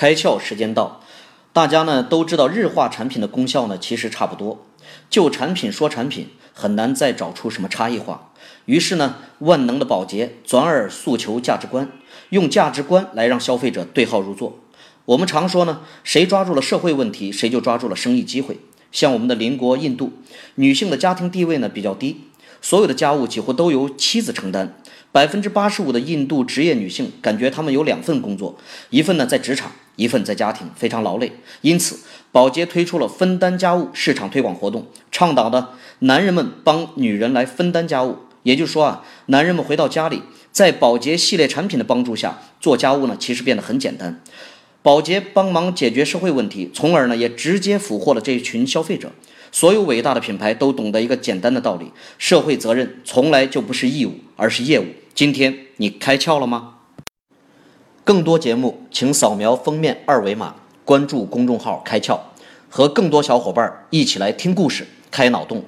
开窍时间到，大家呢都知道日化产品的功效呢其实差不多，就产品说产品很难再找出什么差异化。于是呢，万能的宝洁转而诉求价值观，用价值观来让消费者对号入座。我们常说呢，谁抓住了社会问题，谁就抓住了生意机会。像我们的邻国印度，女性的家庭地位呢比较低，所有的家务几乎都由妻子承担。百分之八十五的印度职业女性感觉她们有两份工作，一份呢在职场，一份在家庭，非常劳累。因此，宝洁推出了分担家务市场推广活动，倡导的男人们帮女人来分担家务。也就是说啊，男人们回到家里，在宝洁系列产品的帮助下做家务呢，其实变得很简单。宝洁帮忙解决社会问题，从而呢也直接俘获了这一群消费者。所有伟大的品牌都懂得一个简单的道理：社会责任从来就不是义务，而是业务。今天你开窍了吗？更多节目，请扫描封面二维码，关注公众号“开窍”，和更多小伙伴一起来听故事、开脑洞。